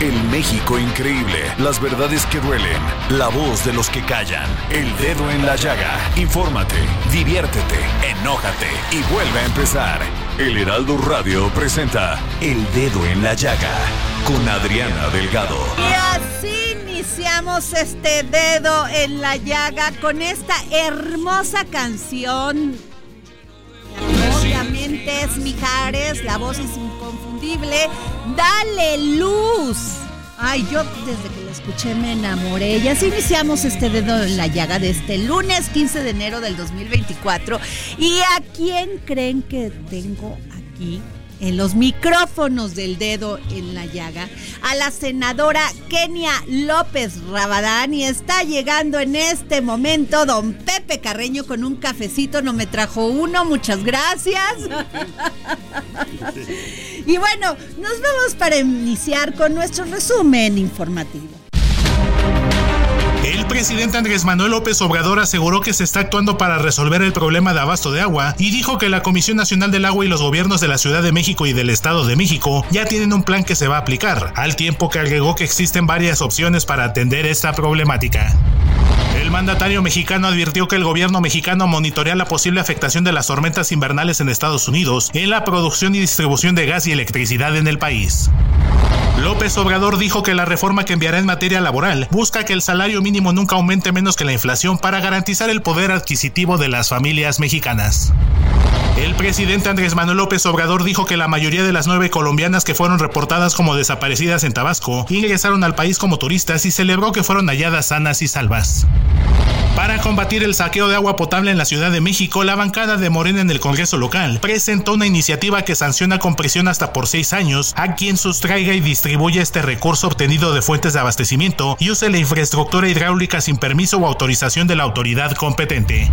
El México increíble, las verdades que duelen, la voz de los que callan, el dedo en la llaga. Infórmate, diviértete, enójate y vuelve a empezar. El Heraldo Radio presenta El Dedo en la Llaga con Adriana Delgado. Y así iniciamos este dedo en la llaga con esta hermosa canción. Obviamente es Mijares, la voz es inconfundible. Dale luz. Ay, yo desde que la escuché me enamoré. Y así iniciamos este dedo en la llaga de este lunes 15 de enero del 2024. ¿Y a quién creen que tengo aquí? En los micrófonos del dedo en la llaga a la senadora Kenia López Rabadán y está llegando en este momento don Pepe Carreño con un cafecito, no me trajo uno, muchas gracias. y bueno, nos vamos para iniciar con nuestro resumen informativo. El presidente Andrés Manuel López Obrador aseguró que se está actuando para resolver el problema de abasto de agua y dijo que la Comisión Nacional del Agua y los gobiernos de la Ciudad de México y del Estado de México ya tienen un plan que se va a aplicar, al tiempo que agregó que existen varias opciones para atender esta problemática. El mandatario mexicano advirtió que el gobierno mexicano monitorea la posible afectación de las tormentas invernales en Estados Unidos en la producción y distribución de gas y electricidad en el país. López Obrador dijo que la reforma que enviará en materia laboral busca que el salario mínimo nunca aumente menos que la inflación para garantizar el poder adquisitivo de las familias mexicanas. El presidente Andrés Manuel López Obrador dijo que la mayoría de las nueve colombianas que fueron reportadas como desaparecidas en Tabasco ingresaron al país como turistas y celebró que fueron halladas sanas y salvas. Para combatir el saqueo de agua potable en la Ciudad de México, la bancada de Morena en el Congreso local presentó una iniciativa que sanciona con prisión hasta por seis años a quien sustraiga y distribuya este recurso obtenido de fuentes de abastecimiento y use la infraestructura hidráulica sin permiso o autorización de la autoridad competente.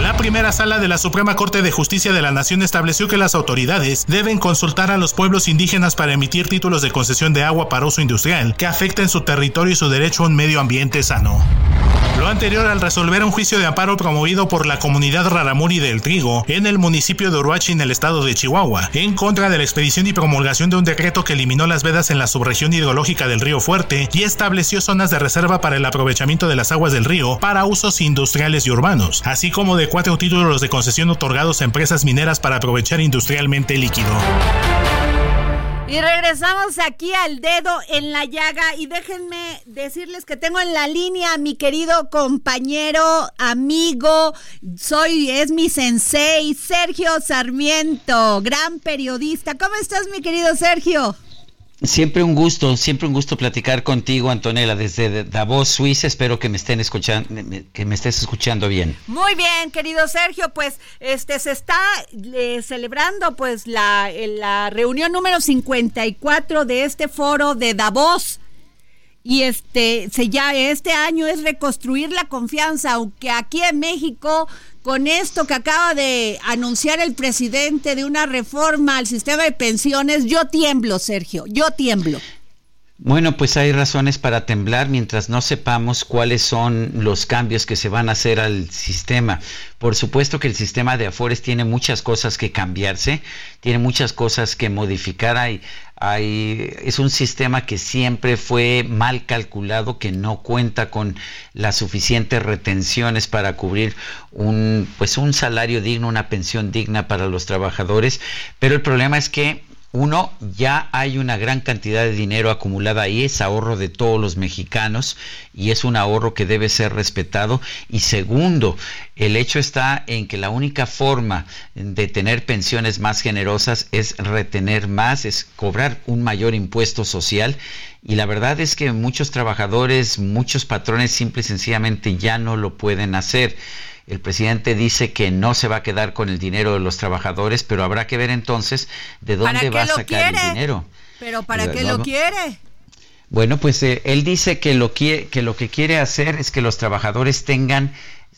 La primera sala de la Suprema Corte de Justicia de la Nación estableció que las autoridades deben consultar a los pueblos indígenas para emitir títulos de concesión de agua para uso industrial que afecten su territorio y su derecho a un medio ambiente sano. Lo anterior al resolver un juicio de amparo promovido por la comunidad Raramuri del Trigo en el municipio de Uruachi en el estado de Chihuahua, en contra de la expedición y promulgación de un decreto que eliminó las vedas en la subregión hidrológica del río Fuerte y estableció zonas de reserva para el aprovechamiento de las aguas del río para usos industriales y urbanos, así como de cuatro títulos de concesión otorgados a empresas mineras para aprovechar industrialmente el líquido. Y regresamos aquí al dedo en la llaga y déjenme decirles que tengo en la línea a mi querido compañero, amigo, soy es mi sensei, Sergio Sarmiento, gran periodista. ¿Cómo estás, mi querido Sergio? Siempre un gusto, siempre un gusto platicar contigo, Antonella, desde Davos, Suiza. Espero que me estén escuchando, que me estés escuchando bien. Muy bien, querido Sergio, pues este se está eh, celebrando pues la, la reunión número 54 de este foro de Davos. Y este, se ya este año es reconstruir la confianza, aunque aquí en México con esto que acaba de anunciar el presidente de una reforma al sistema de pensiones, yo tiemblo, Sergio, yo tiemblo. Bueno, pues hay razones para temblar mientras no sepamos cuáles son los cambios que se van a hacer al sistema. Por supuesto que el sistema de Afores tiene muchas cosas que cambiarse, tiene muchas cosas que modificar. Hay, hay, es un sistema que siempre fue mal calculado, que no cuenta con las suficientes retenciones para cubrir un, pues un salario digno, una pensión digna para los trabajadores. Pero el problema es que uno, ya hay una gran cantidad de dinero acumulada ahí, es ahorro de todos los mexicanos y es un ahorro que debe ser respetado. Y segundo, el hecho está en que la única forma de tener pensiones más generosas es retener más, es cobrar un mayor impuesto social. Y la verdad es que muchos trabajadores, muchos patrones simple y sencillamente ya no lo pueden hacer. El presidente dice que no se va a quedar con el dinero de los trabajadores, pero habrá que ver entonces de dónde va a sacar el dinero. Pero ¿para qué lo quiere? Bueno, pues eh, él dice que lo, que, que lo que quiere hacer es que los trabajadores tengan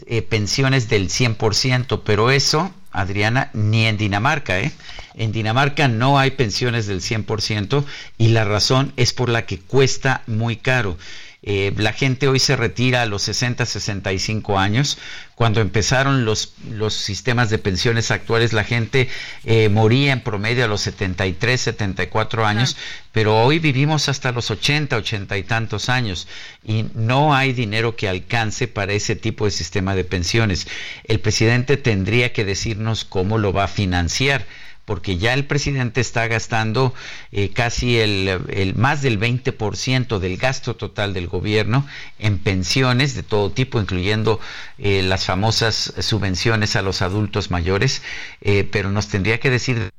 eh, pensiones del 100%, pero eso, Adriana, ni en Dinamarca, ¿eh? En Dinamarca no hay pensiones del 100% y la razón es por la que cuesta muy caro. Eh, la gente hoy se retira a los 60, 65 años. Cuando empezaron los, los sistemas de pensiones actuales, la gente eh, moría en promedio a los 73, 74 años, pero hoy vivimos hasta los 80, 80 y tantos años y no hay dinero que alcance para ese tipo de sistema de pensiones. El presidente tendría que decirnos cómo lo va a financiar porque ya el presidente está gastando eh, casi el, más del 20% del gasto total del gobierno en pensiones de todo tipo, incluyendo eh, las famosas subvenciones a los adultos mayores, eh, pero nos tendría que decir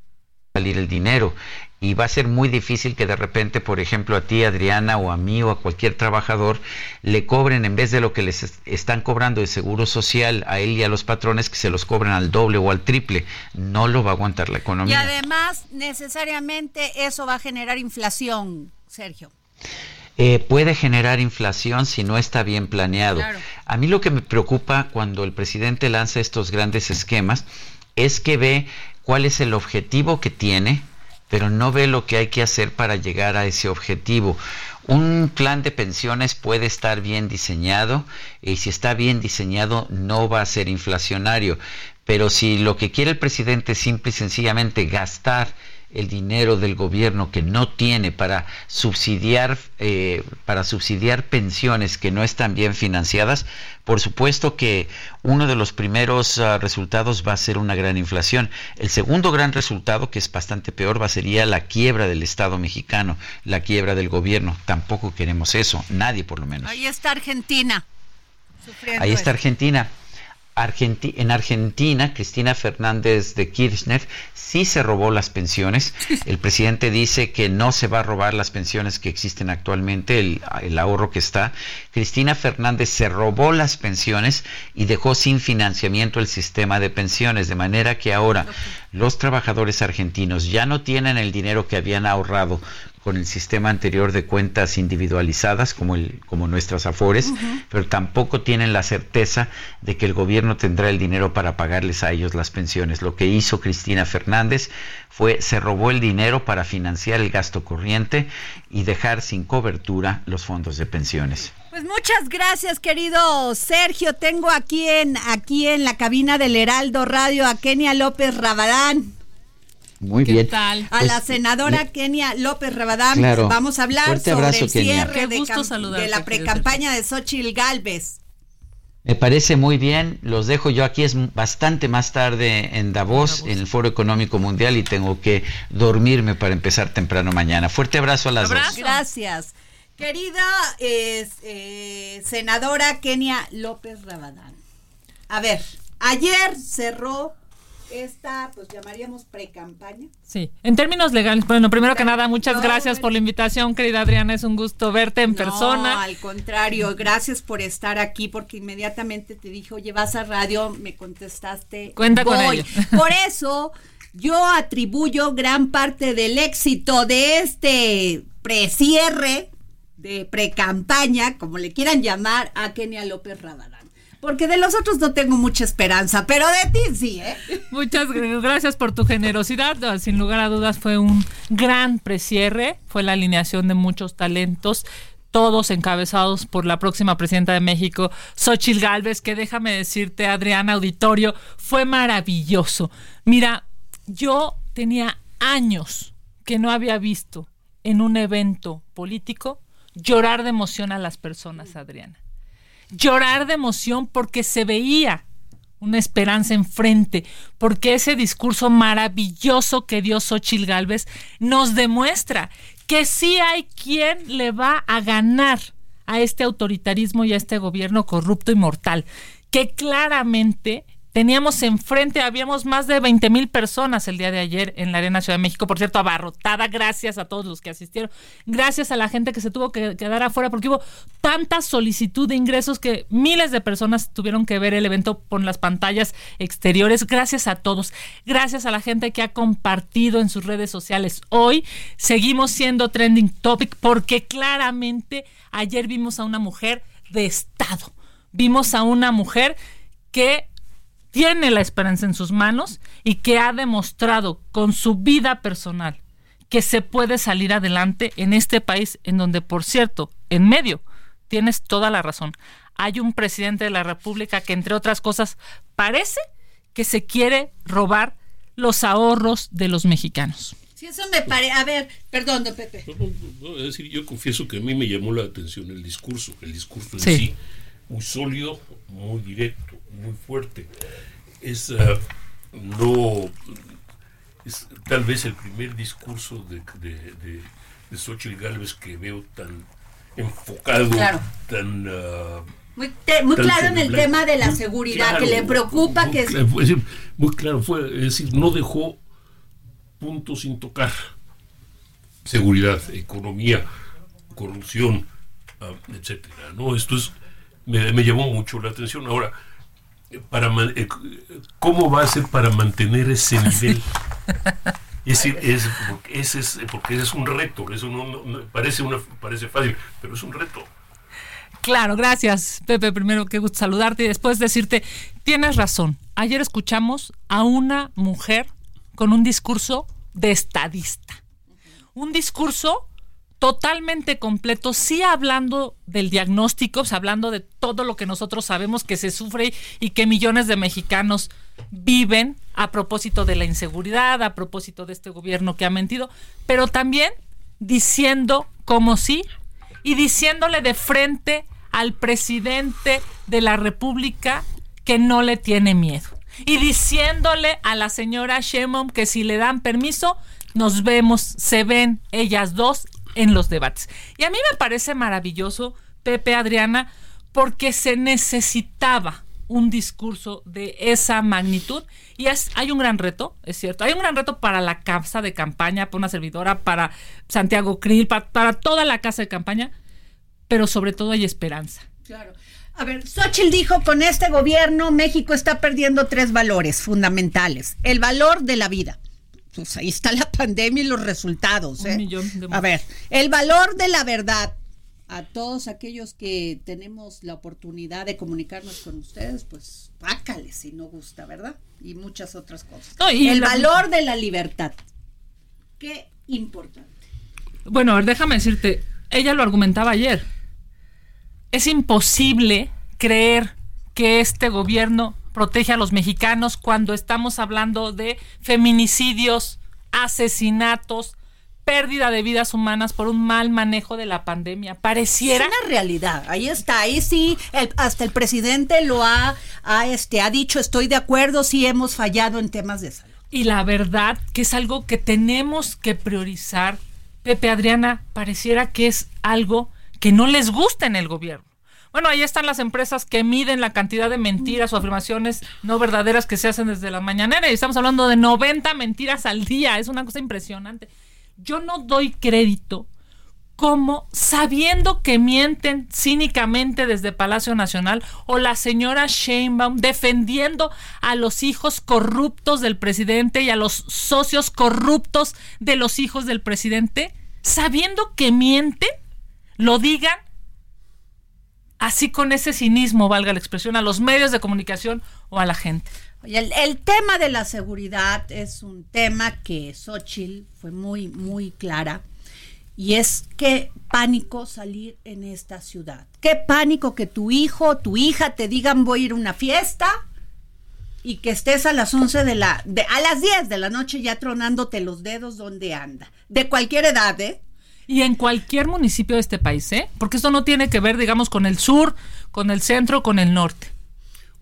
salir el dinero y va a ser muy difícil que de repente, por ejemplo, a ti, Adriana, o a mí, o a cualquier trabajador, le cobren en vez de lo que les están cobrando de seguro social a él y a los patrones, que se los cobren al doble o al triple. No lo va a aguantar la economía. Y además, necesariamente eso va a generar inflación, Sergio. Eh, puede generar inflación si no está bien planeado. A mí lo que me preocupa cuando el presidente lanza estos grandes esquemas es que ve cuál es el objetivo que tiene, pero no ve lo que hay que hacer para llegar a ese objetivo. Un plan de pensiones puede estar bien diseñado y si está bien diseñado no va a ser inflacionario, pero si lo que quiere el presidente es simple y sencillamente gastar el dinero del gobierno que no tiene para subsidiar eh, para subsidiar pensiones que no están bien financiadas por supuesto que uno de los primeros ah, resultados va a ser una gran inflación. El segundo gran resultado que es bastante peor va a sería la quiebra del estado mexicano la quiebra del gobierno. Tampoco queremos eso nadie por lo menos. Ahí está Argentina ahí está Argentina en Argentina, Cristina Fernández de Kirchner sí se robó las pensiones. El presidente dice que no se va a robar las pensiones que existen actualmente, el, el, ahorro que está. Cristina Fernández se robó las pensiones y dejó sin financiamiento el sistema de pensiones, de manera que ahora los trabajadores argentinos ya no tienen el dinero que habían ahorrado con el sistema anterior de cuentas individualizadas como, el, como nuestras afores, pero tampoco tienen la certeza de que el gobierno tendrá el dinero para pagarles a ellos las pensiones. Lo que hizo Cristina Fernández fue se robó el dinero para financiar el gasto corriente y dejar sin cobertura los fondos de pensiones. Pues muchas gracias, querido Sergio. Tengo aquí en aquí en la cabina del Heraldo Radio a Kenia López Rabadán. Muy bien. Tal? a la pues, senadora Kenia López Rabadán vamos a hablar sobre el cierre de, de, la precampaña de Xochitl Galvez. Me parece muy bien, los dejo yo aquí, es bastante más tarde en Davos, en el Foro Económico Mundial y tengo que dormirme para empezar temprano mañana. Fuerte abrazo a las dos. Gracias. Querida eh, senadora Kenia López Rabadán. A ver, ayer cerró esta, pues llamaríamos pre-campaña. Sí, en términos legales, bueno, primero que nada, muchas gracias por la invitación, querida Adriana, es un gusto verte en persona. al contrario, gracias por estar aquí, porque inmediatamente te dije, oye, vas a radio, me contestaste. Cuenta con ello. Por eso, yo atribuyo gran parte del éxito de este precierre, de pre-campaña, como le quieran llamar, a Kenia López Rabadán Porque de los otros no tengo mucha esperanza, pero de ti sí, ¿eh? Muchas gracias por tu generosidad. Sin lugar a dudas fue un gran precierre, fue la alineación de muchos talentos todos encabezados por la próxima presidenta de México, Xochil Gálvez, que déjame decirte, Adriana Auditorio, fue maravilloso. Mira, yo tenía años que no había visto en un evento político llorar de emoción a las personas, Adriana. Llorar de emoción porque se veía una esperanza enfrente, porque ese discurso maravilloso que dio Xochil Gálvez nos demuestra que sí hay quien le va a ganar a este autoritarismo y a este gobierno corrupto y mortal, que claramente Teníamos enfrente, habíamos más de 20 mil personas el día de ayer en la Arena Ciudad de México, por cierto, abarrotada, gracias a todos los que asistieron, gracias a la gente que se tuvo que quedar afuera, porque hubo tanta solicitud de ingresos que miles de personas tuvieron que ver el evento con las pantallas exteriores, gracias a todos, gracias a la gente que ha compartido en sus redes sociales. Hoy seguimos siendo trending topic porque claramente ayer vimos a una mujer de Estado, vimos a una mujer que tiene la esperanza en sus manos y que ha demostrado con su vida personal que se puede salir adelante en este país en donde, por cierto, en medio, tienes toda la razón, hay un presidente de la República que, entre otras cosas, parece que se quiere robar los ahorros de los mexicanos. Sí, eso me parece. A ver, perdón, Pepe. es decir, yo confieso que a mí me llamó la atención el discurso, el discurso en sí, sí muy sólido, muy directo, muy fuerte. Es uh, no es tal vez el primer discurso de, de, de, de Xochitl Galvez que veo tan enfocado, tan uh, muy, te, muy claro en el tema de la seguridad, que le preocupa muy, que... Claro, es decir, muy claro, fue, es decir, no dejó puntos sin tocar. Seguridad, economía, corrupción, uh, etcétera. ¿no? Esto es me, me llamó mucho la atención. Ahora, para eh, ¿cómo va a ser para mantener ese nivel? Es decir, es, porque ese es, porque es un reto, eso no, no, parece, una, parece fácil, pero es un reto. Claro, gracias, Pepe. Primero, qué gusto saludarte y después decirte, tienes razón. Ayer escuchamos a una mujer con un discurso de estadista. Un discurso totalmente completo, sí hablando del diagnóstico, hablando de todo lo que nosotros sabemos que se sufre y que millones de mexicanos viven a propósito de la inseguridad, a propósito de este gobierno que ha mentido, pero también diciendo como sí y diciéndole de frente al presidente de la República que no le tiene miedo. Y diciéndole a la señora Shemon que si le dan permiso, nos vemos, se ven ellas dos en los debates. Y a mí me parece maravilloso, Pepe Adriana, porque se necesitaba un discurso de esa magnitud y es, hay un gran reto, es cierto, hay un gran reto para la casa de campaña, para una servidora, para Santiago Krill, para, toda la casa de campaña, pero sobre todo hay esperanza. Claro. A ver, Xochitl dijo, con este gobierno México está perdiendo tres valores fundamentales. El valor de la vida, pues ahí está la pandemia y los resultados. ¿eh? a ver, el valor de la verdad. A todos aquellos que tenemos la oportunidad de comunicarnos con ustedes, pues pácale si no gusta, ¿verdad? Y muchas otras cosas. el valor de la libertad. Qué importante. Bueno, a ver, déjame decirte, ella lo argumentaba ayer. Es imposible creer que este gobierno protege a los mexicanos cuando estamos hablando de feminicidios, asesinatos, pérdida de vidas humanas por un mal manejo de la pandemia. Pareciera. Es una realidad. Ahí está. Ahí sí, hasta el presidente lo ha, ha, este, ha dicho, estoy de acuerdo, sí hemos fallado en temas de salud. Y la verdad que es algo que tenemos que priorizar. Pepe Adriana, pareciera que es algo que no les gusta en el gobierno. Bueno, ahí están las empresas que miden la cantidad de mentiras o afirmaciones no verdaderas que se hacen desde la mañanera y estamos hablando de 90 mentiras al día, es una cosa impresionante. Yo no doy crédito como sabiendo que mienten cínicamente desde Palacio Nacional o la señora Sheinbaum defendiendo a los hijos corruptos del presidente y a los socios corruptos de los hijos del presidente, sabiendo que mienten, lo digan así con ese cinismo, valga la expresión, a los medios de comunicación o a la gente. Oye, el, tema de la seguridad es un tema que Xochitl fue muy, muy clara. Y es qué pánico salir en esta ciudad. Qué pánico que tu hijo, tu hija te digan voy a ir a una fiesta y que estés a las 11 de la, a las 10 de la noche ya tronándote los dedos donde anda. De cualquier edad, ¿eh? Y en cualquier municipio de este país, ¿eh? Porque esto no tiene que ver, digamos, con el sur, con el centro, con el norte.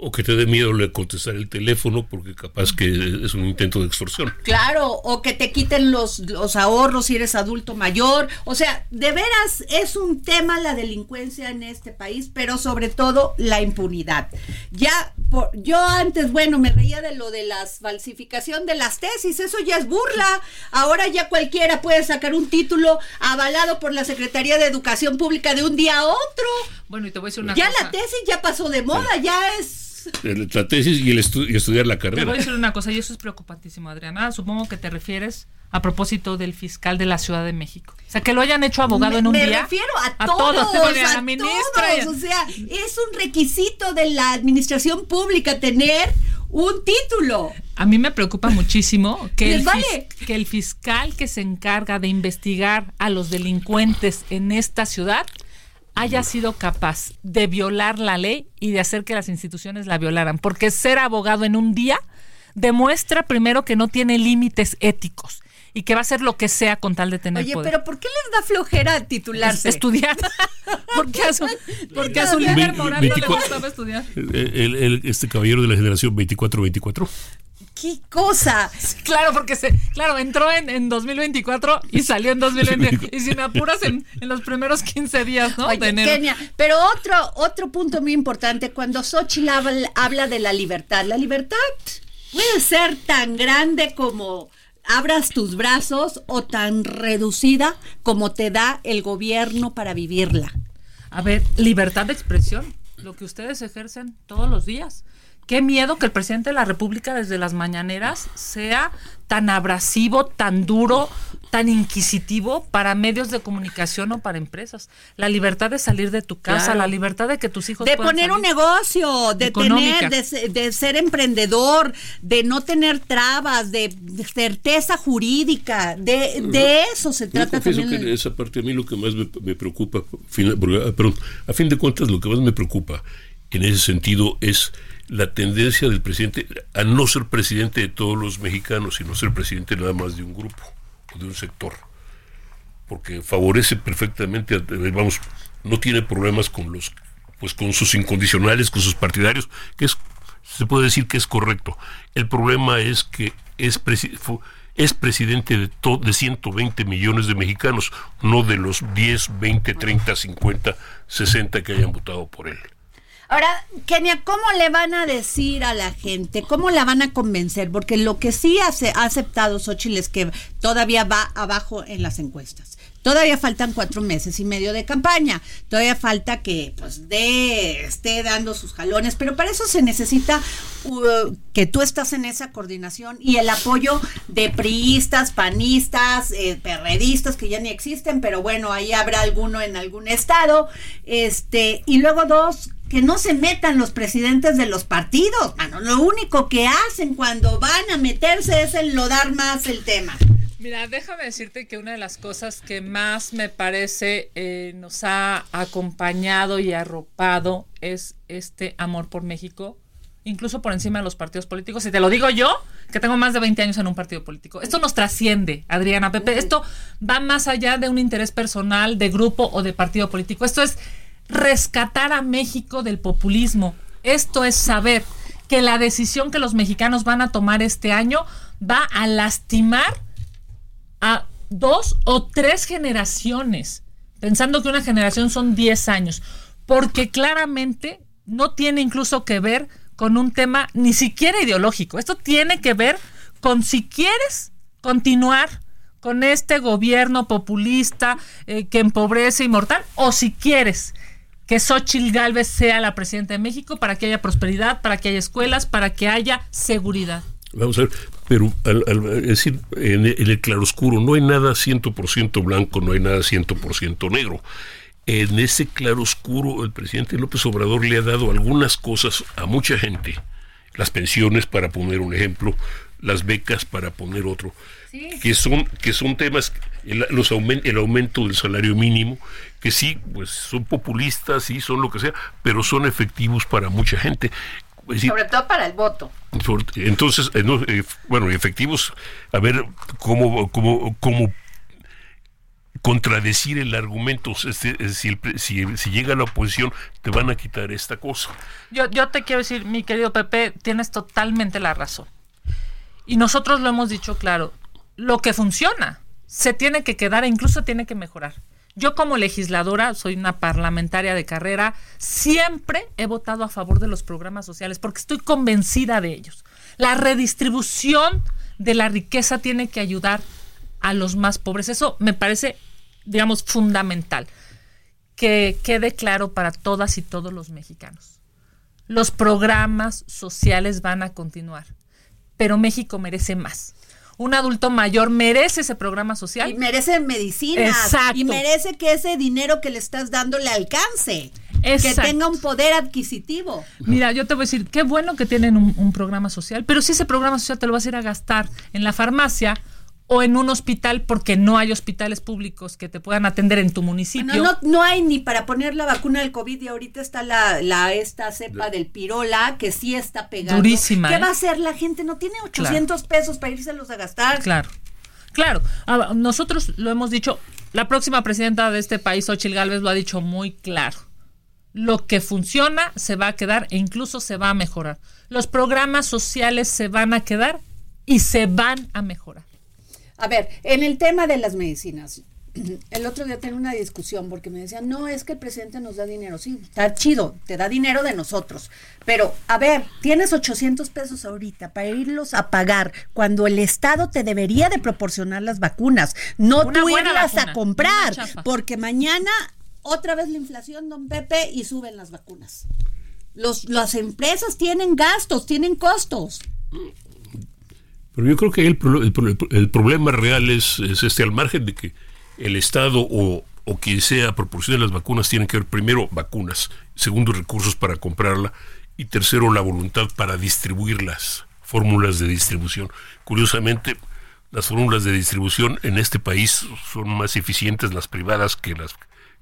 O que te dé miedo le contestar el teléfono porque capaz que es un intento de extorsión. Claro, o que te quiten los, los ahorros si eres adulto mayor. O sea, de veras es un tema la delincuencia en este país, pero sobre todo la impunidad. Ya, por, yo antes, bueno, me reía de lo de la falsificación de las tesis, eso ya es burla. Ahora ya cualquiera puede sacar un título avalado por la Secretaría de Educación Pública de un día a otro. Bueno, y te voy a decir una ya cosa. la tesis ya pasó de moda, ya es La tesis y, el estu y estudiar la Te voy a carrera. decir una cosa, y eso es preocupantísimo, Adriana. Supongo que te refieres a propósito del fiscal de la Ciudad de México. O sea, que lo hayan hecho abogado me, en un me día. refiero a, todos, bueno, a, ministra. todos. O sea, es un requisito de la administración pública tener un título. A mí me preocupa muchísimo que Les el, vale. fis- que el fiscal que se encarga de investigar a los delincuentes en esta ciudad haya sido capaz de violar la ley y de hacer que las instituciones la violaran. Porque ser abogado en un día demuestra primero que no tiene límites éticos y que va a hacer lo que sea con tal de tener Oye, poder. pero ¿por qué les da flojera titularse? Estudiar. porque a su, porque a su líder moral no le 24 gustaba estudiar. El- el- el- este caballero de la generación 24-24. ¿Qué cosa? Claro, porque se, claro, entró en, en 2024 y salió en 2020. y sin apuras en, en los primeros 15 días, ¿no? Oye, de enero. Kenia, pero otro, otro punto muy importante, cuando Xochitl habla, habla de la libertad, la libertad puede ser tan grande como abras tus brazos o tan reducida como te da el gobierno para vivirla. A ver, libertad de expresión, lo que ustedes ejercen todos los días. Qué miedo que el presidente de la República desde las mañaneras sea tan abrasivo, tan duro, tan inquisitivo para medios de comunicación o para empresas. La libertad de salir de tu casa, Claro. la libertad de que tus hijos De poner un negocio, de Económica. tener, de, de ser emprendedor, de no tener trabas, de, de certeza jurídica, de, de eso se Yo trata también. que esa parte a mí lo que más me, me preocupa, porque, ah, perdón, a fin de cuentas lo que más me preocupa en ese sentido es la tendencia del presidente a no ser presidente de todos los mexicanos, sino ser presidente nada más de un grupo o de un sector. Porque favorece perfectamente, vamos, no tiene problemas con los, pues con sus incondicionales, con sus partidarios, que es, se puede decir que es correcto. El problema es que es presi- es presidente de, to- de 120 millones de mexicanos, no de los 10, 20, 30, 50, 60 que hayan votado por él. Ahora, Kenia, ¿cómo le van a decir a la gente? ¿Cómo la van a convencer? Porque lo que sí ha aceptado Xochitl es que todavía va abajo en las encuestas. Todavía faltan cuatro meses y medio de campaña. Todavía falta que pues dé, esté dando sus jalones, pero para eso se necesita uh, que tú estás en esa coordinación y el apoyo de priistas, panistas, eh, perredistas que ya ni existen, pero bueno, ahí habrá alguno en algún estado. Este, y luego dos, que no se metan los presidentes de los partidos, mano. Lo único que hacen cuando van a meterse es enlodar más el tema. Mira, déjame decirte que una de las cosas que más me parece eh, nos ha acompañado y arropado es este amor por México, incluso por encima de los partidos políticos. Y te lo digo yo, que tengo más de 20 años en un partido político. Esto nos trasciende, Adriana Pepe. Esto va más allá de un interés personal, de grupo o de partido político. Esto es rescatar a México del populismo. Esto es saber que la decisión que los mexicanos van a tomar este año va a lastimar a dos o tres generaciones, pensando que una generación son 10 años, porque claramente no tiene incluso que ver con un tema ni siquiera ideológico. Esto tiene que ver con si quieres continuar con este gobierno populista eh, que empobrece y mortal, o si quieres que Xochitl Gálvez sea la presidenta de México para que haya prosperidad, para que haya escuelas, para que haya seguridad. Vamos a ver, pero al, al- es decir, en el, en el claroscuro no hay nada 100% blanco, no hay nada 100% negro. en ese claroscuro el presidente López Obrador le ha dado algunas cosas a mucha gente. Las pensiones, para poner un ejemplo, las becas, para poner otro, que, son, que son temas, el, los el aumento del salario mínimo, que sí, pues son populistas, sí, son lo que sea, pero son efectivos para mucha gente. Sobre todo para el voto. Entonces, eh, eh, bueno, efectivos, a ver cómo, cómo, cómo contradecir el argumento. Si, si, si, llega la oposición, te van a quitar esta cosa. Yo, yo te quiero decir, mi querido Pepe, tienes totalmente la razón. Y nosotros lo hemos dicho claro, lo que funciona se tiene que quedar e incluso tiene que mejorar. Yo como legisladora, soy una parlamentaria de carrera, siempre he votado a favor de los programas sociales porque estoy convencida de ellos. La redistribución de la riqueza tiene que ayudar a los más pobres. Eso me parece digamos, fundamental, que quede claro para todas y todos los mexicanos. Los programas sociales van a continuar, pero México merece más. Un adulto mayor merece ese programa social. Y merece medicinas. Y merece que ese dinero que le estás dando le alcance. Que tenga un poder adquisitivo. Mira, yo te voy a decir, qué bueno que tienen un, un programa social, pero si ese programa social te lo vas a ir a gastar en la farmacia, o en un hospital porque no hay hospitales públicos que te puedan atender en tu municipio. no, no, hay ni para poner la vacuna del COVID y ahorita está la, la esta cepa del pirola que sí está pegando. Durísima. ¿Qué va ¿eh? a hacer la gente? No tiene 800 pesos para irselos a gastar. Claro. Claro, ah, nosotros lo hemos dicho, la próxima presidenta de este país, Ochil Gálvez, lo ha dicho muy claro. Lo que funciona se va a quedar e incluso se va a mejorar. Los programas sociales se van a quedar y se van a mejorar. A ver, en el tema de las medicinas, el otro día tenía una discusión porque me decían, no, es que el presidente nos da dinero. Sí, está chido, te da dinero de nosotros. Pero, a ver, tienes 800 pesos ahorita para irlos a pagar cuando el Estado te debería de proporcionar las vacunas, no tú irlas a comprar, porque mañana otra vez la inflación, don Pepe, y suben las vacunas. Los, las empresas tienen gastos, tienen costos. Pero yo creo que el, el, problema real es, este, al margen de que el Estado o, o quien sea proporcione las vacunas tienen que ver primero vacunas, segundo recursos para comprarla y tercero la voluntad para distribuir las fórmulas de distribución. Curiosamente, las fórmulas de distribución en este país son más eficientes las privadas que las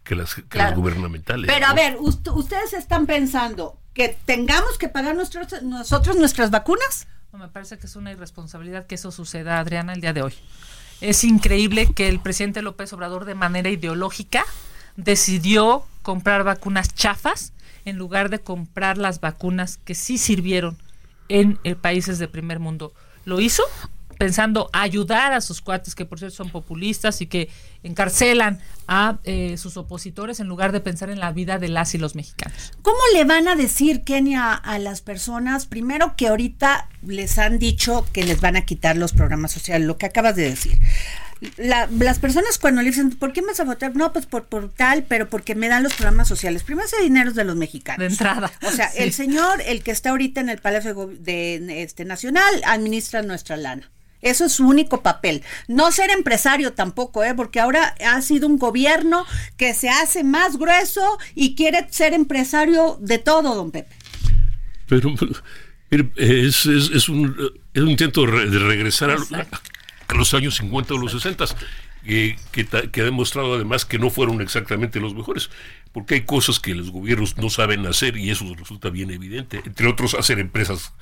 que las, que las gubernamentales. Pero a ver, ustedes están pensando que tengamos que pagar nosotros nuestras vacunas? Me parece que es una irresponsabilidad que eso suceda, Adriana, el día de hoy. Es increíble que el presidente López Obrador, de manera ideológica, decidió comprar vacunas chafas en lugar de comprar las vacunas que sí sirvieron en eh, países de primer mundo. Lo hizo pensando ayudar a sus cuates, que por cierto son populistas y que encarcelan a eh, sus opositores en lugar de pensar en la vida de las y los mexicanos. ¿Cómo le van a decir, Kenia, a las personas, primero que ahorita les han dicho que les van a quitar los programas sociales, lo que acabas de decir? las personas cuando le dicen, ¿por qué me vas a votar? No, pues por, por tal, pero porque me dan los programas sociales. Primero ese dinero es de los mexicanos. De entrada. O sea, el señor, el que está ahorita en el Palacio de, este, Nacional, administra nuestra lana. Eso es su único papel. No ser empresario tampoco, ¿eh? porque ahora ha sido un gobierno que se hace más grueso y quiere ser empresario de todo, don Pepe. Pero, es, es, un, es, un, intento de regresar a, los años 50 o los 60, que, que ha demostrado además que no fueron exactamente los mejores porque hay cosas que los gobiernos no saben hacer y eso resulta bien evidente, entre otros hacer empresas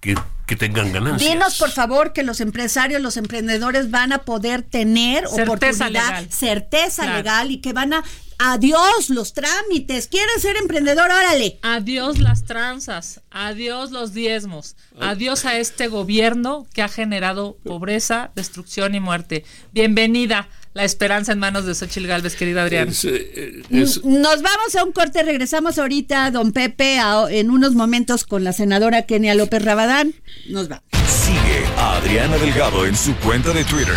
que, tengan ganancias. Dinos, por favor, que los empresarios, los emprendedores van a poder tener certeza legal. certeza legal y que van a Adiós los trámites. ¿Quieres ser emprendedor? Órale. Adiós las tranzas. Adiós los diezmos. Adiós a este gobierno que ha generado pobreza, destrucción y muerte. Bienvenida. La esperanza en manos de Xochil Gálvez, querida Adrián. Eh, Nos vamos a un corte, regresamos ahorita, don Pepe, en unos momentos con la senadora Kenia López Rabadán. Nos va. Sigue a Adriana Delgado en su cuenta de Twitter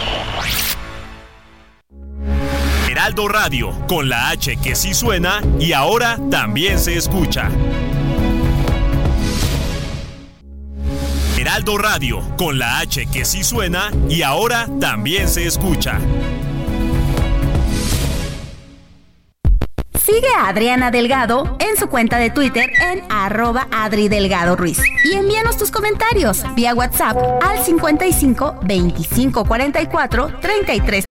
Heraldo Radio, con la H que sí suena y ahora también se escucha. Heraldo Radio, con la H que sí suena y ahora también se escucha. Sigue a Adriana Delgado en su cuenta de Twitter en arroba Adri Delgado Ruiz. Y envíanos tus comentarios vía WhatsApp al 55 25 44 33.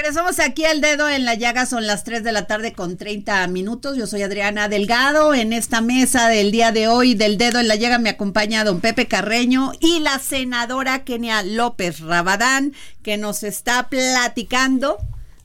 Regresamos aquí al dedo en la llaga, son las 3 de la tarde con 30 minutos. Yo soy Adriana Delgado. En esta mesa del día de hoy del dedo en la llaga me acompaña don Pepe Carreño y la senadora Kenia López Rabadán, que nos está platicando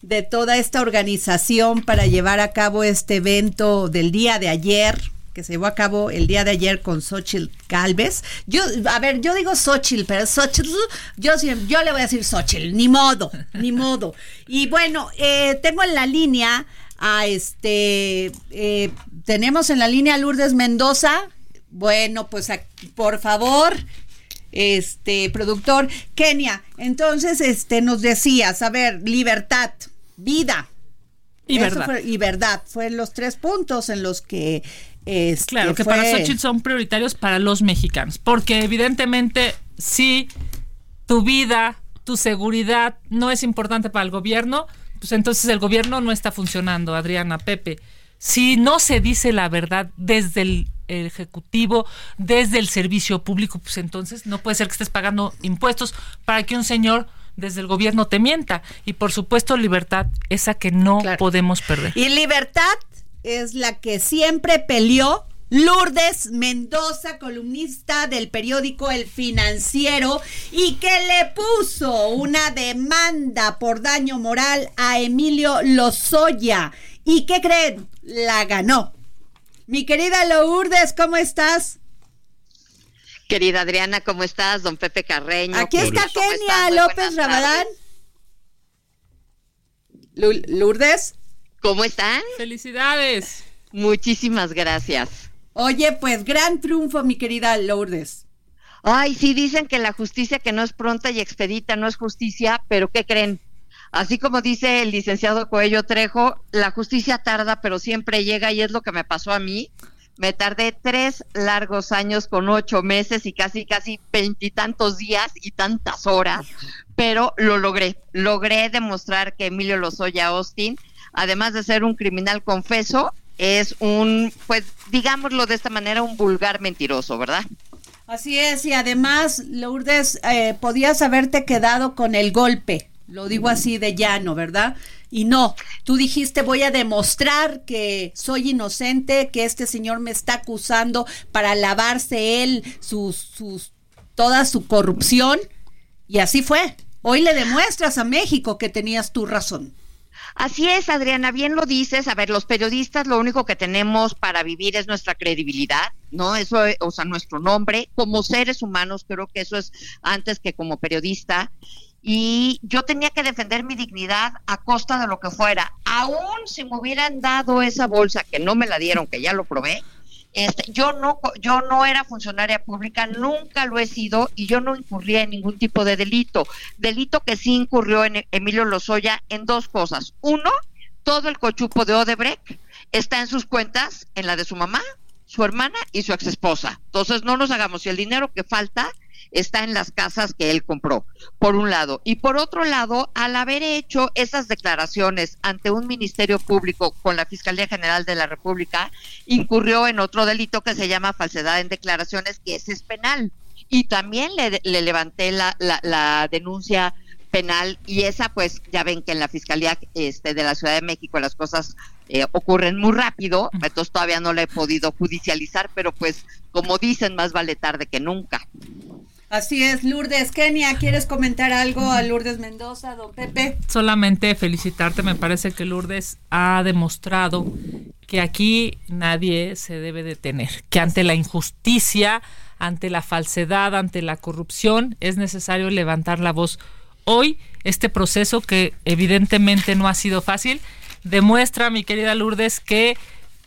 de toda esta organización para llevar a cabo este evento del día de ayer, que se llevó a cabo el día de ayer con Xochitl Galvez. Yo, a ver, yo digo Xochitl, pero Xochitl, yo, yo le voy a decir Xochitl, ni modo, ni modo. Y bueno, eh, tengo en la línea a este, eh, tenemos en la línea a Lourdes Mendoza. Bueno, pues aquí, por favor, este productor Kenia, entonces este nos decías, a ver, libertad, vida, Y Eso verdad. fue- y verdad, fueron los tres puntos en los que este, Claro, que fue- para Xochitl son prioritarios para los mexicanos, porque evidentemente si tu vida, tu seguridad no es importante para el gobierno, pues entonces el gobierno no está funcionando, Adriana, Pepe. Si no se dice la verdad desde el el ejecutivo, desde el servicio público, pues entonces no puede ser que estés pagando impuestos para que un señor desde el gobierno te mienta. Y por supuesto, libertad, esa que no Claro. podemos perder. Y libertad es la que siempre peleó Lourdes Mendoza, columnista del periódico El Financiero, y que le puso una demanda por daño moral a Emilio Lozoya. ¿Y qué creen? La ganó. Mi querida Lourdes, ¿cómo estás? Querida Adriana, ¿cómo estás? Don Pepe Carreño. Aquí está ¿Cómo Kenia López Rabadán. Lourdes. ¿Cómo están? Felicidades. Muchísimas gracias. Oye, pues gran triunfo, mi querida Lourdes. Ay, sí dicen que la justicia que no es pronta y expedita no es justicia, pero ¿qué creen? Así como dice el licenciado Coello Trejo, la justicia tarda, pero siempre llega y es lo que me pasó a mí. Me tardé tres largos años con ocho meses y casi, casi veintitantos días y tantas horas, pero lo logré. Logré demostrar que Emilio Lozoya Austin, además de ser un criminal confeso, es un, pues digámoslo de esta manera, un vulgar mentiroso, ¿verdad? Así es, y además, Lourdes, eh, podías haberte quedado con el golpe, lo digo así de llano, ¿verdad? Y no, tú dijiste voy a demostrar que soy inocente, que este señor me está acusando para lavarse él sus, sus, toda su corrupción, y así fue. Hoy le demuestras a México que tenías tu razón. Así es, Adriana, bien lo dices. A ver, los periodistas lo único que tenemos para vivir es nuestra credibilidad, ¿no? Eso, eh, o sea, nuestro nombre. Como seres humanos, creo que eso es antes que como periodista. Y yo tenía que defender mi dignidad a costa de lo que fuera. Aún si me hubieran dado esa bolsa, que no me la dieron, que ya lo probé, este, yo no, yo no era funcionaria pública, nunca lo he sido y yo no incurría en ningún tipo de delito. Delito que sí incurrió en Emilio Lozoya en dos cosas. Uno, todo el cochupo de Odebrecht está en sus cuentas, en la de su mamá, su hermana y su ex esposa. Entonces no nos hagamos, si el dinero que falta está en las casas que él compró, por un lado. Y por otro lado, al haber hecho esas declaraciones ante un ministerio público con la Fiscalía General de la República, incurrió en otro delito que se llama falsedad en declaraciones, que ese es penal. Y también le, levanté la, la denuncia penal y esa pues ya ven que en la Fiscalía este, de la Ciudad de México las cosas eh, ocurren muy rápido, entonces todavía no la he podido judicializar, pero pues como dicen, más vale tarde que nunca. Así es, Lourdes. Kenia, ¿quieres comentar algo a Lourdes Mendoza, don Pepe? Solamente felicitarte, me parece que Lourdes ha demostrado que aquí nadie se debe detener, que ante la injusticia, ante la falsedad, ante la corrupción, es necesario levantar la voz hoy este proceso que evidentemente no ha sido fácil demuestra, mi querida Lourdes, que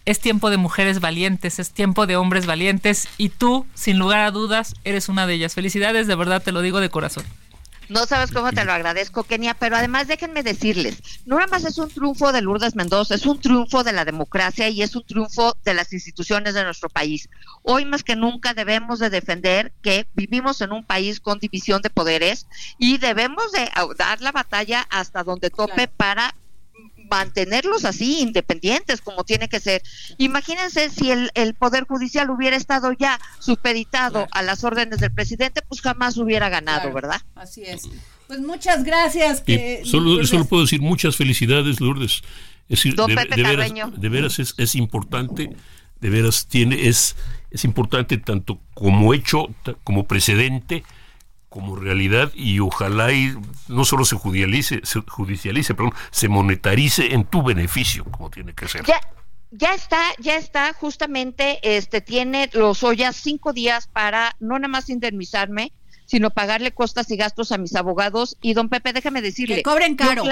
es tiempo de mujeres valientes, es tiempo de hombres valientes y tú, sin lugar a dudas, eres una de ellas. Felicidades, de verdad te lo digo de corazón. No sabes cómo te lo agradezco, Kenia, pero además déjenme decirles, no nada más es un triunfo de Lourdes Mendoza, es un triunfo de la democracia y es un triunfo de las instituciones de nuestro país. Hoy más que nunca debemos de defender que vivimos en un país con división de poderes y debemos de dar la batalla hasta donde tope para mantenerlos así, independientes, como tiene que ser. Imagínense si el, el Poder Judicial hubiera estado ya supeditado a las órdenes del presidente, pues jamás hubiera ganado, ¿verdad? Así es. Pues muchas gracias. Que, solo, solo puedo decir muchas felicidades, Lourdes. Es decir, de, veras, es, es importante, de veras tiene, es, es importante tanto como hecho, como precedente, como realidad y ojalá y no solo se judicialice, se judicialice, perdón, se monetarice en tu beneficio, como tiene que ser. Ya, ya está, ya está, justamente, este, tiene los ollas cinco días para no nada más indemnizarme, sino pagarle costas y gastos a mis abogados. Y don Pepe, déjame decirle. Que cobren caro.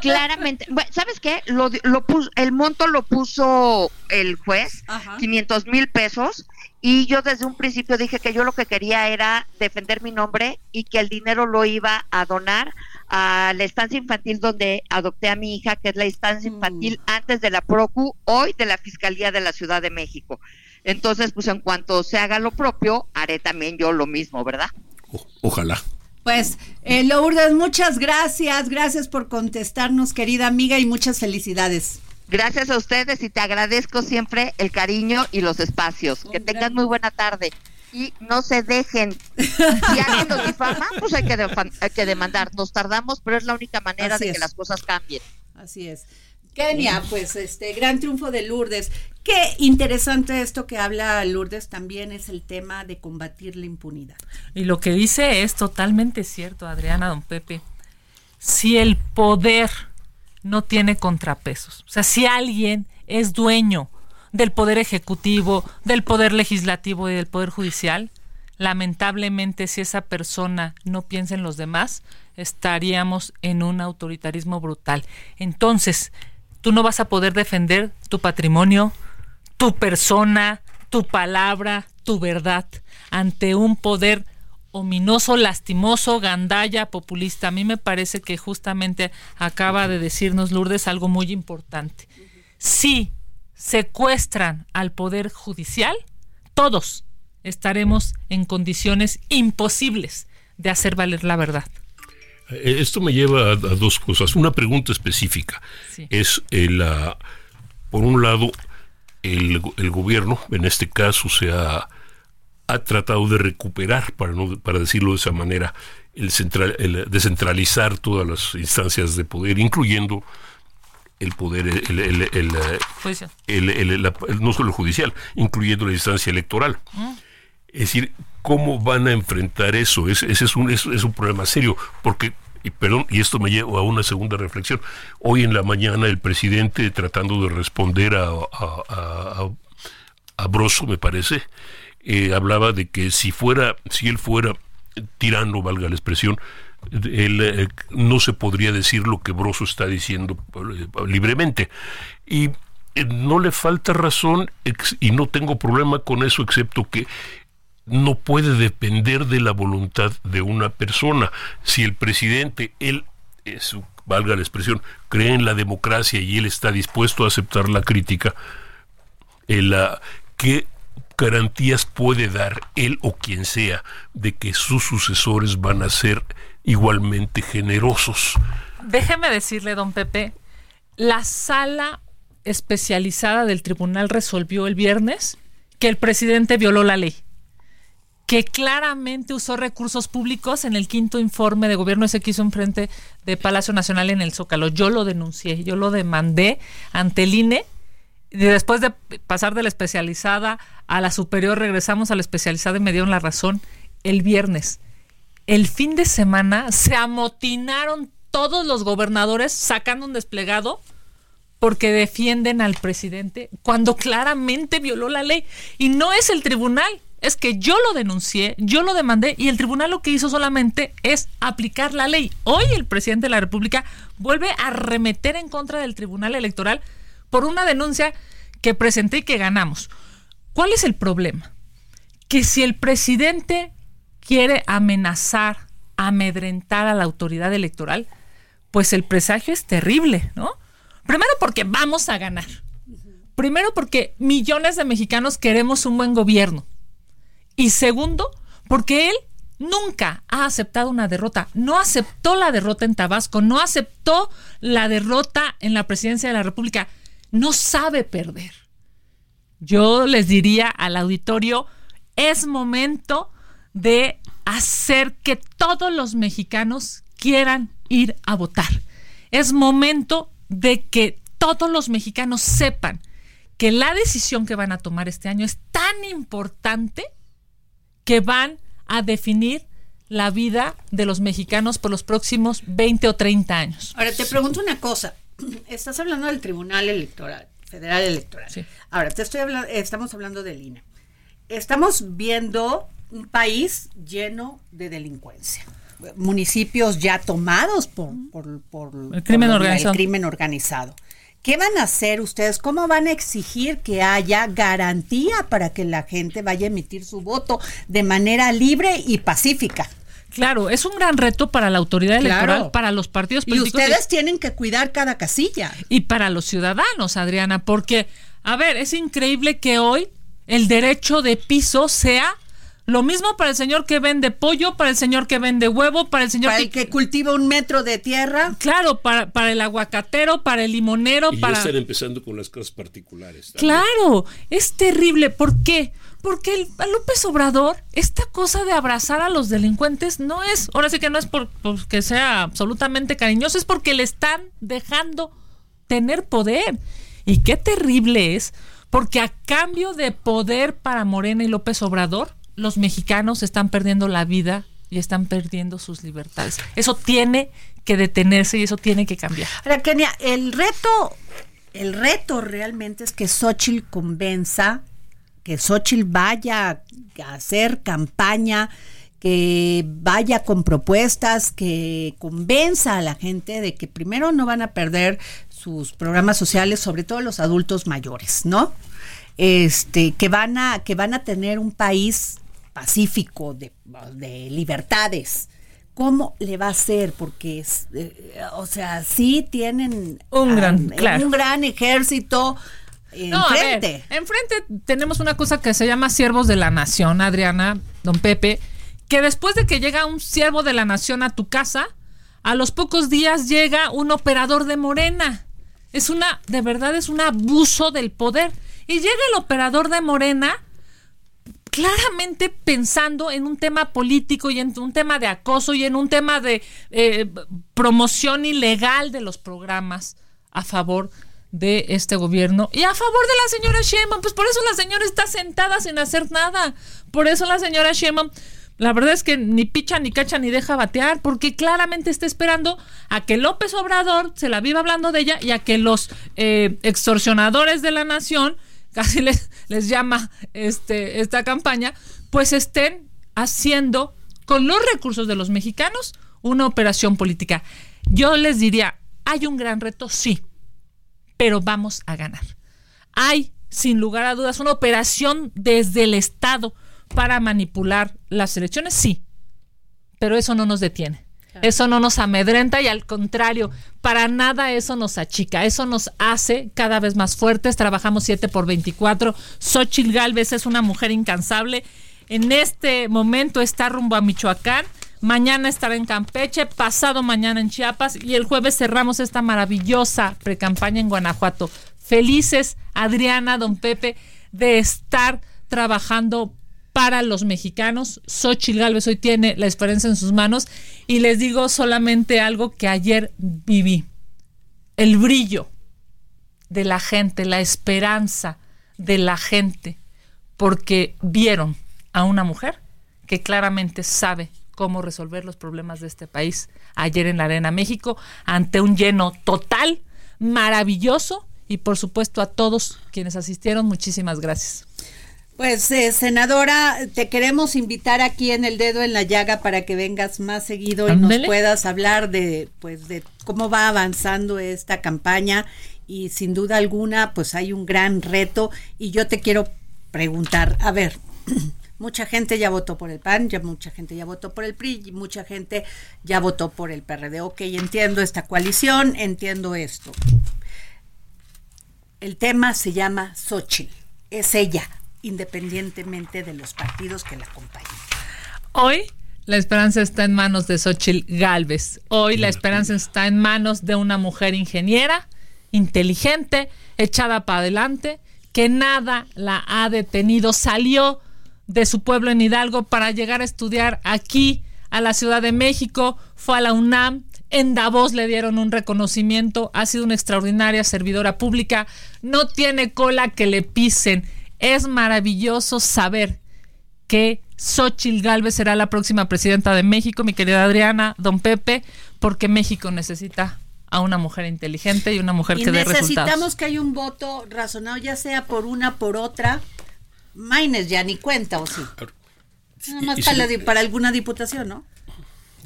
claramente, ¿sabes qué? Lo, lo el monto lo puso el juez, 500 mil pesos, y yo desde un principio dije que yo lo que quería era defender mi nombre y que el dinero lo iba a donar a la estancia infantil donde adopté a mi hija, que es la estancia infantil mm. antes de la PROCU, hoy de la Fiscalía de la Ciudad de México. Entonces, pues en cuanto se haga lo propio, haré también yo lo mismo, ¿verdad? ojalá. Pues, eh, Lourdes, muchas gracias. Gracias por contestarnos, querida amiga, y muchas felicidades. Gracias a ustedes y te agradezco siempre el cariño y los espacios. que tengan muy buena tarde y no se dejen. Si alguien nos difama, pues hay que, hay que demandar. Nos tardamos, pero es la única manera de que las cosas cambien. Así es. Kenia, pues este gran triunfo de Lourdes. Qué interesante esto que habla Lourdes también es el tema de combatir la impunidad. Y lo que dice es totalmente cierto, Adriana, don Pepe. Si el poder no tiene contrapesos. O sea, si alguien es dueño del poder ejecutivo, del poder legislativo y del poder judicial, lamentablemente si esa persona no piensa en los demás, estaríamos en un autoritarismo brutal. Entonces, tú no vas a poder defender tu patrimonio, tu persona, tu palabra, tu verdad ante un poder ominoso, lastimoso, gandalla, populista. A mí me parece que justamente acaba de decirnos Lourdes algo muy importante. Si secuestran al Poder Judicial, todos estaremos en condiciones imposibles de hacer valer la verdad. Eh, esto me lleva a, dos cosas. Una pregunta específica es, el, ah, por un lado, el, el, gobierno, en este caso se ha ha tratado de recuperar, para, no, para decirlo de esa manera, el, central, el descentralizar todas las instancias de poder, incluyendo el poder, el, el, el, no solo judicial, incluyendo la instancia electoral. Mm. Es decir, ¿cómo van a enfrentar eso? ese es un, es, un problema serio, porque y perdón, y esto me lleva a una segunda reflexión. Hoy en la mañana el presidente, tratando de responder a, a, a, a Broso, me parece, eh, hablaba de que si fuera, si él fuera tirano, valga la expresión, él, eh, no se podría decir lo que Broso está diciendo eh, libremente. Y no le falta razón y no tengo problema con eso, excepto que no puede depender de la voluntad de una persona. Si el presidente, él, valga la expresión, cree en la democracia y él está dispuesto a aceptar la crítica, el, que garantías puede dar él o quien sea de que sus sucesores van a ser igualmente generosos? Déjeme decirle, don Pepe, la sala especializada del tribunal resolvió el viernes que el presidente violó la ley, que claramente usó recursos públicos en el quinto informe de gobierno ese que hizo enfrente de Palacio Nacional en el Zócalo. Yo lo denuncié, yo lo demandé ante el INE. Después de pasar de la especializada a la superior, regresamos a la especializada y me dieron la razón el viernes. El fin de semana se amotinaron todos los gobernadores sacando un desplegado porque defienden al presidente cuando claramente violó la ley. Y no es el tribunal, es que yo lo denuncié, yo lo demandé y el tribunal lo que hizo solamente es aplicar la ley. Hoy el presidente de la República vuelve a remeter en contra del tribunal electoral por una denuncia que presenté y que ganamos. ¿Cuál es el problema? Que si el presidente quiere amenazar, amedrentar a la autoridad electoral, pues el presagio es terrible, ¿no? Primero porque vamos a ganar. Primero porque millones de mexicanos queremos un buen gobierno. Y segundo, porque él nunca ha aceptado una derrota. No aceptó la derrota en Tabasco, no aceptó la derrota en la presidencia de la República. No sabe perder. Yo les diría al auditorio, es momento de hacer que todos los mexicanos quieran ir a votar. Es momento de que todos los mexicanos sepan que la decisión que van a tomar este año es tan importante que van a definir la vida de los mexicanos por los próximos 20 o 30 años. Ahora te pregunto una cosa. Estás hablando del Tribunal Electoral, Federal Electoral. Ahora, te estoy hablando, estamos hablando del INE. Estamos viendo un país lleno de delincuencia municipios ya tomados por, por, el, crimen por organizado. el crimen organizado. ¿Qué van a hacer ustedes? ¿Cómo van a exigir que haya garantía para que la gente vaya a emitir su voto de manera libre y pacífica? Claro, es un gran reto para la autoridad electoral, para los partidos políticos. Y ustedes tienen que cuidar cada casilla. Y para los ciudadanos, Adriana, porque, a ver, es increíble que hoy el derecho de piso sea lo mismo para el señor que vende pollo, para el señor que vende huevo, para el señor para el que cultiva un metro de tierra. Claro, para, para el aguacatero, para el limonero, y para. Ya están empezando con las cosas particulares. También. Claro, es terrible. ¿Por qué? Porque el, a López Obrador, esta cosa de abrazar a los delincuentes no es, ahora sí que no es porque sea absolutamente cariñoso, es porque le están dejando tener poder. Y qué terrible es, porque a cambio de poder para Morena y López Obrador, los mexicanos están perdiendo la vida y están perdiendo sus libertades. Eso tiene que detenerse y eso tiene que cambiar. Ahora, Kenia, el reto, el reto realmente es que Xochitl convenza, que Xochitl vaya a hacer campaña, que vaya con propuestas, que convenza a la gente de que primero no van a perder sus programas sociales, sobre todo los adultos mayores, ¿no? Este, que van a, que van a tener un país pacífico, de, de, libertades. ¿Cómo le va a hacer? Porque, es, eh, o sea, sí tienen un gran, claro. un gran ejército. No, enfrente. Ver, enfrente tenemos una cosa que se llama siervos de la nación, Adriana, don Pepe, que después de que llega un siervo de la nación a tu casa, a los pocos días llega un operador de Morena. Es una, de verdad, es un abuso del poder. Y llega el operador de Morena claramente pensando en un tema político y en un tema de acoso y en un tema de eh, promoción ilegal de los programas a favor de este gobierno y a favor de la señora Sheinbaum. Pues por eso la señora está sentada sin hacer nada. Por eso la señora Sheinbaum, la verdad es que ni picha, ni cacha, ni deja batear, porque claramente está esperando a que López Obrador se la viva hablando de ella y a que los eh, extorsionadores de la nación casi les, les llama este, esta campaña, pues estén haciendo con los recursos de los mexicanos una operación política. Yo les diría, hay un gran reto, sí, pero vamos a ganar. Hay, sin lugar a dudas, una operación desde el Estado para manipular las elecciones, sí, pero eso no nos detiene. Eso no nos amedrenta y al contrario, para nada eso nos achica. Eso nos hace cada vez más fuertes. Trabajamos 7 por 24. Xochitl Galvez es una mujer incansable. En este momento está rumbo a Michoacán. Mañana estará en Campeche, pasado mañana en Chiapas y el jueves cerramos esta maravillosa precampaña en Guanajuato. Felices, Adriana, don Pepe, de estar trabajando para los mexicanos. Xochitl Galvez hoy tiene la esperanza en sus manos y les digo solamente algo que ayer viví. El brillo de la gente, la esperanza de la gente, porque vieron a una mujer que claramente sabe cómo resolver los problemas de este país ayer en la Arena México ante un lleno total, maravilloso y por supuesto a todos quienes asistieron, muchísimas gracias. Pues, eh, senadora, te queremos invitar aquí en el dedo en la llaga para que vengas más seguido y nos puedas hablar de, pues, de cómo va avanzando esta campaña y sin duda alguna, pues hay un gran reto y yo te quiero preguntar, a ver, mucha gente ya votó por el PAN, ya mucha gente ya votó por el PRI, y mucha gente ya votó por el PRD. Ok, entiendo esta coalición, entiendo esto. El tema se llama Xochitl, es ella independientemente de los partidos que la acompañen. Hoy la esperanza está en manos de Xochitl Galvez. Hoy la esperanza está en manos de una mujer ingeniera, inteligente, echada para adelante, que nada la ha detenido. Salió de su pueblo en Hidalgo para llegar a estudiar aquí a la Ciudad de México, fue a la UNAM, en Davos le dieron un reconocimiento, ha sido una extraordinaria servidora pública, no tiene cola que le pisen es maravilloso saber que Xochitl Galvez será la próxima presidenta de México, mi querida Adriana, don Pepe, porque México necesita a una mujer inteligente y una mujer que dé resultados. Necesitamos que haya un voto razonado, ya sea por una, por otra. Maines ya ni cuenta, ¿o sí? Nada más para, alguna diputación, ¿no?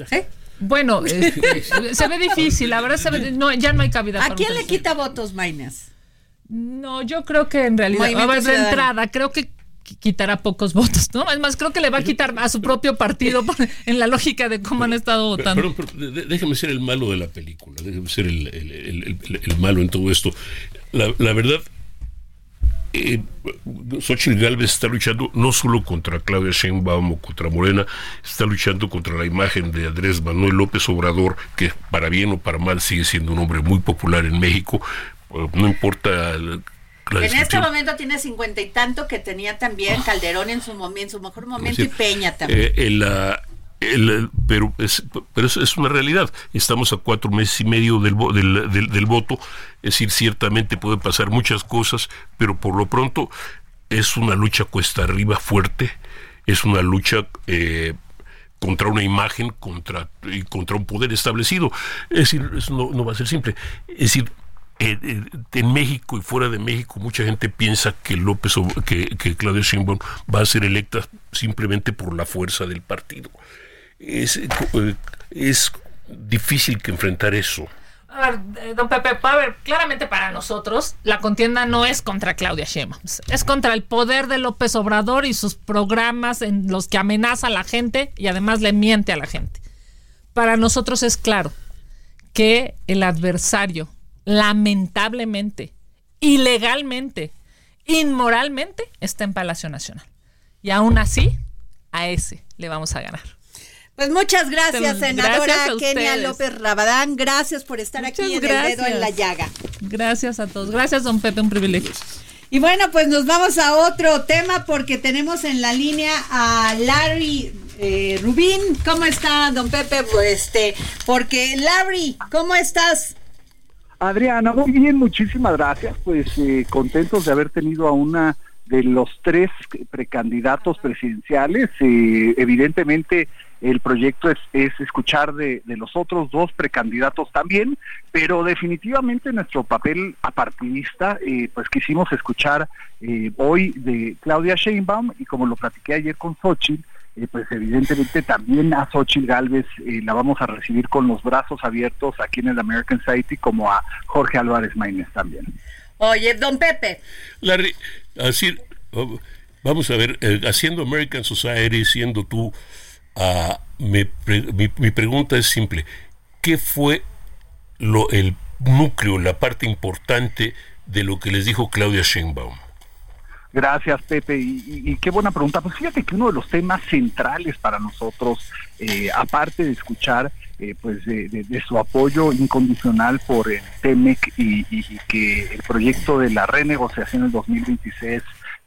¿Sí? Bueno, eh, se ve difícil, la verdad se ve, no, ya no hay cabida. ¿A quién le quita votos Maines? No, yo creo que en realidad, a ver, de entrada, creo que quitará pocos votos, ¿no? Es más, creo que le va a quitar a su propio partido en la lógica de cómo han estado votando. déjame ser el malo de la película, déjame ser el, malo en todo esto. La, verdad, eh, Xochitl Galvez está luchando no solo contra Claudia Sheinbaum o contra Morena, está luchando contra la imagen de Andrés Manuel López Obrador, que para bien o para mal sigue siendo un hombre muy popular en México, no importa en este momento tiene cincuenta y tanto que tenía también Calderón en su momento, su mejor momento y Peña también. Eh, pero es, pero es, una realidad. Estamos a cuatro meses y medio del, del, voto. Es decir, ciertamente pueden pasar muchas cosas, pero por lo pronto es una lucha cuesta arriba fuerte. Es una lucha eh, contra una imagen, contra, y contra un poder establecido. Es decir, eso no, va a ser simple. Es decir, en México y fuera de México mucha gente piensa que López que, que Claudia Sheinbaum va a ser electa simplemente por la fuerza del partido. Es, eh, es difícil que enfrentar eso. A ver, don Pepe, a ver, claramente para nosotros la contienda no es contra Claudia Sheinbaum, es contra el poder de López Obrador y sus programas en los que amenaza a la gente y además le miente a la gente. Para nosotros es claro que el adversario lamentablemente, ilegalmente, inmoralmente, está en Palacio Nacional. Y aún así, a ese le vamos a ganar. Pues muchas gracias, senadora Kenia López Rabadán. Gracias por estar aquí en el dedo en la llaga. Gracias a todos. Gracias, don Pepe, un privilegio. Y bueno, pues nos vamos a otro tema porque tenemos en la línea a Larry eh, Rubín. ¿Cómo está, don Pepe? Pues este, porque Larry, ¿cómo estás? Adriana, muy bien, muchísimas gracias. Pues eh, contentos de haber tenido a una de los tres precandidatos presidenciales. Eh, evidentemente el proyecto es, escuchar de, los otros dos precandidatos también, pero definitivamente nuestro papel apartidista, eh, pues quisimos escuchar hoy de Claudia Sheinbaum y como lo platiqué ayer con Xochitl, eh, pues evidentemente también a Xochitl Galvez eh, la vamos a recibir con los brazos abiertos aquí en el American Society, como a Jorge Álvarez Maínez también. Oye, don Pepe. así, vamos a ver, eh, haciendo American Society, siendo tú Ah, mi, mi, pregunta es simple. ¿Qué fue lo, el núcleo, la parte importante de lo que les dijo Claudia Sheinbaum? Gracias, Pepe. Y, qué buena pregunta. Pues fíjate que uno de los temas centrales para nosotros, eh, aparte de escuchar eh, pues de, su apoyo incondicional por el TEMEC y, y, que el proyecto de la renegociación del 2026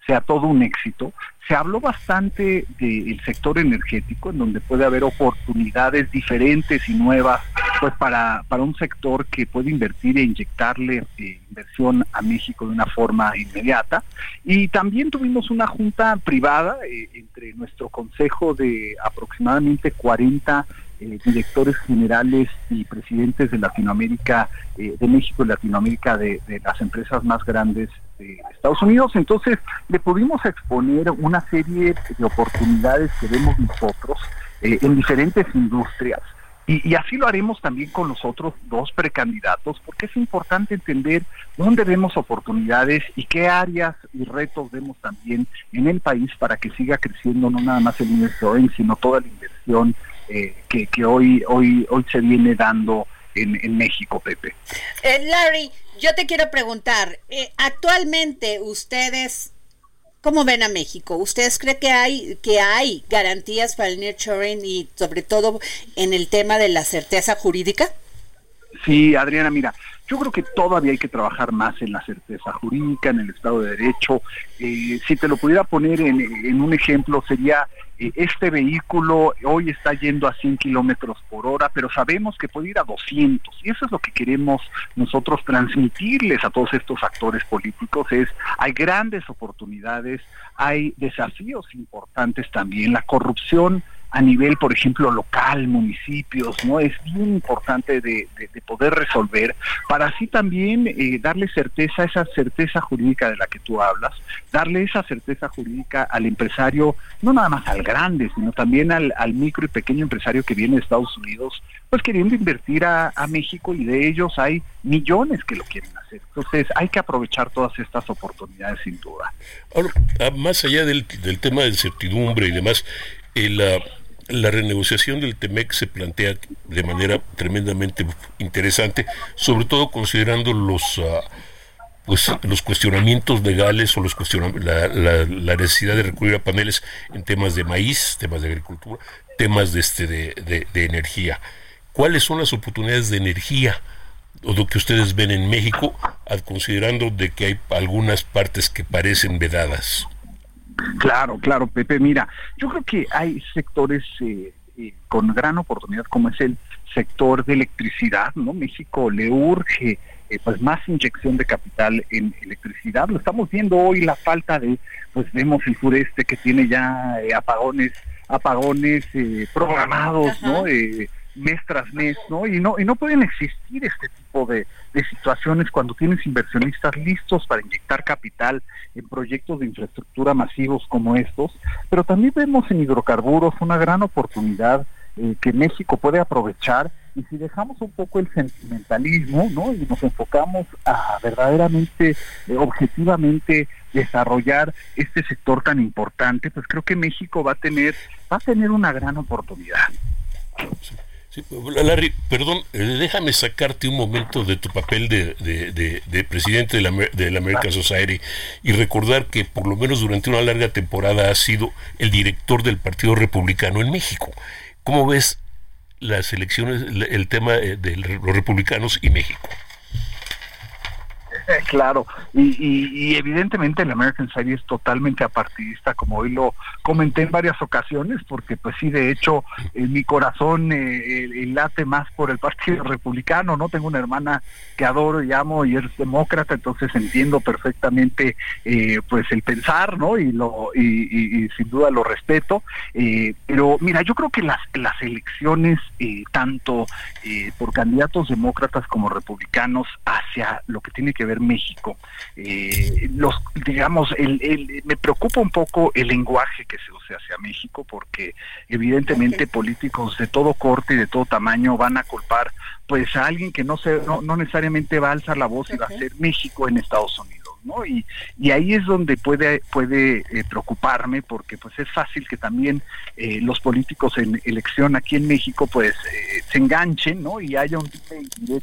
sea todo un éxito, se habló bastante del sector energético, en donde puede haber oportunidades diferentes y nuevas pues para, para un sector que puede invertir e inyectarle eh, inversión a México de una forma inmediata. Y también tuvimos una junta privada eh, entre nuestro consejo de aproximadamente 40 eh, directores generales y presidentes de Latinoamérica, de México y Latinoamérica, de, de las empresas más grandes de Estados Unidos. Entonces, le pudimos exponer una serie de oportunidades que vemos nosotros eh, en diferentes industrias. Y, así lo haremos también con los otros dos precandidatos, porque es importante entender dónde vemos oportunidades y qué áreas y retos vemos también en el país para que siga creciendo no nada más el inversión, sino toda la inversión eh, que, que hoy, hoy, hoy se viene dando en, México, Pepe. Eh, Larry, yo te quiero preguntar, eh, actualmente ustedes, ¿cómo ven a México? ¿Ustedes creen que hay, que hay garantías para el nurturing y sobre todo en el tema de la certeza jurídica? Sí, Adriana, mira, yo creo que todavía hay que trabajar más en la certeza jurídica, en el Estado de Derecho. Eh, si te lo pudiera poner en, un ejemplo, sería este vehículo hoy está yendo a 100 kilómetros por hora, pero sabemos que puede ir a 200. Y eso es lo que queremos nosotros transmitirles a todos estos actores políticos. Es, hay grandes oportunidades, hay desafíos importantes también. La corrupción a nivel, por ejemplo, local, municipios, ¿no? Es bien importante de, poder resolver para así también eh, darle certeza, esa certeza jurídica de la que tú hablas, darle esa certeza jurídica al empresario, no nada más al grande, sino también al, micro y pequeño empresario que viene de Estados Unidos, pues queriendo invertir a, México y de ellos hay millones que lo quieren hacer. Entonces hay que aprovechar todas estas oportunidades sin duda. Ahora, ah, más allá del, tema de incertidumbre y demás, el... Uh la renegociación del TEMEC se plantea de manera tremendamente interesante, sobre todo considerando los ah, pues los cuestionamientos legales o los la, la, necesidad de recurrir a paneles en temas de maíz, temas de agricultura, temas de este de, de, energía. ¿Cuáles son las oportunidades de energía o lo que ustedes ven en México, considerando de que hay algunas partes que parecen vedadas? Claro, claro, Pepe. Mira, yo creo que hay sectores eh, eh, con gran oportunidad, como es el sector de electricidad, ¿no? México le urge eh, pues más inyección de capital en electricidad. Lo estamos viendo hoy la falta de, pues vemos el sureste que tiene ya apagones, apagones programados, ¿no? Mes tras mes, ¿no? Y no y no pueden existir este tipo de, de situaciones cuando tienes inversionistas listos para inyectar capital en proyectos de infraestructura masivos como estos, pero también vemos en hidrocarburos una gran oportunidad eh, que México puede aprovechar y si dejamos un poco el sentimentalismo, ¿no? Y nos enfocamos a verdaderamente, eh, objetivamente desarrollar este sector tan importante, pues creo que México va a tener, va a tener una gran oportunidad. Larry, perdón, eh, déjame sacarte un momento de tu papel de, presidente de la, de la, American Society y recordar que por lo menos durante una larga temporada has sido el director del Partido Republicano en México. ¿Cómo ves las elecciones, el tema eh, de los republicanos y México? claro, y, evidentemente el American Society es totalmente apartidista, como hoy lo comenté en varias ocasiones, porque pues sí, de hecho, mi corazón eh, late más por el Partido Republicano, ¿no? Tengo una hermana que adoro y amo y es demócrata, entonces entiendo perfectamente eh, pues el pensar, ¿no? Y, lo, y, sin duda lo respeto, eh, pero mira, yo creo que las, las elecciones, tanto por candidatos demócratas como republicanos, hacia lo que tiene que ver México. Eh, los, digamos, el, me preocupa un poco el lenguaje que se usa hacia México, porque evidentemente políticos de todo corte y de todo tamaño van a culpar pues a alguien que no, se, no, necesariamente va a alzar la voz y va a ser México en Estados Unidos. ¿no? Y, y ahí es donde puede, puede eh, preocuparme porque pues es fácil que también eh, los políticos en elección aquí en México pues eh, se enganchen, ¿no? Y haya un tipo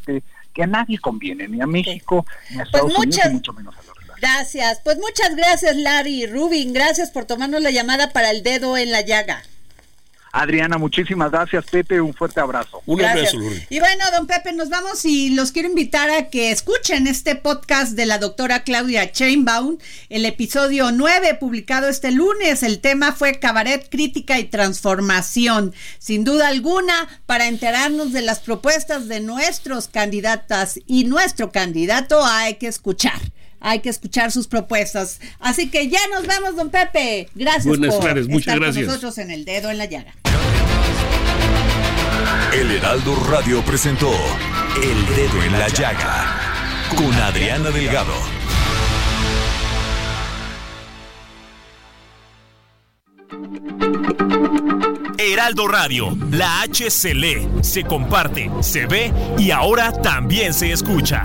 de que a nadie conviene, ni a México, ni a Pues Estados Unidos, muchas- ni mucho menos a los Gracias. Pues muchas gracias, Larry y Rubin. Gracias por tomarnos la llamada para el dedo en la llaga. Adriana, muchísimas gracias, Pepe, un fuerte abrazo. Gracias. Y bueno, don Pepe, nos vamos y los quiero invitar a que escuchen este podcast de la doctora Claudia Chainbaum, el episodio 9, publicado este lunes. El tema fue Cabaret, Crítica y Transformación. Sin duda alguna, para enterarnos de las propuestas de nuestros candidatas y nuestro candidato, hay que escuchar. Hay que escuchar sus propuestas. Así que ya nos vemos, don Pepe. Gracias Buenas por tardes, muchas estar gracias. con nosotros en el dedo en la llaga. El Heraldo Radio presentó El Dedo en la Llaga con Adriana Delgado. Heraldo Radio, la H se lee, se comparte, se ve y ahora también se escucha.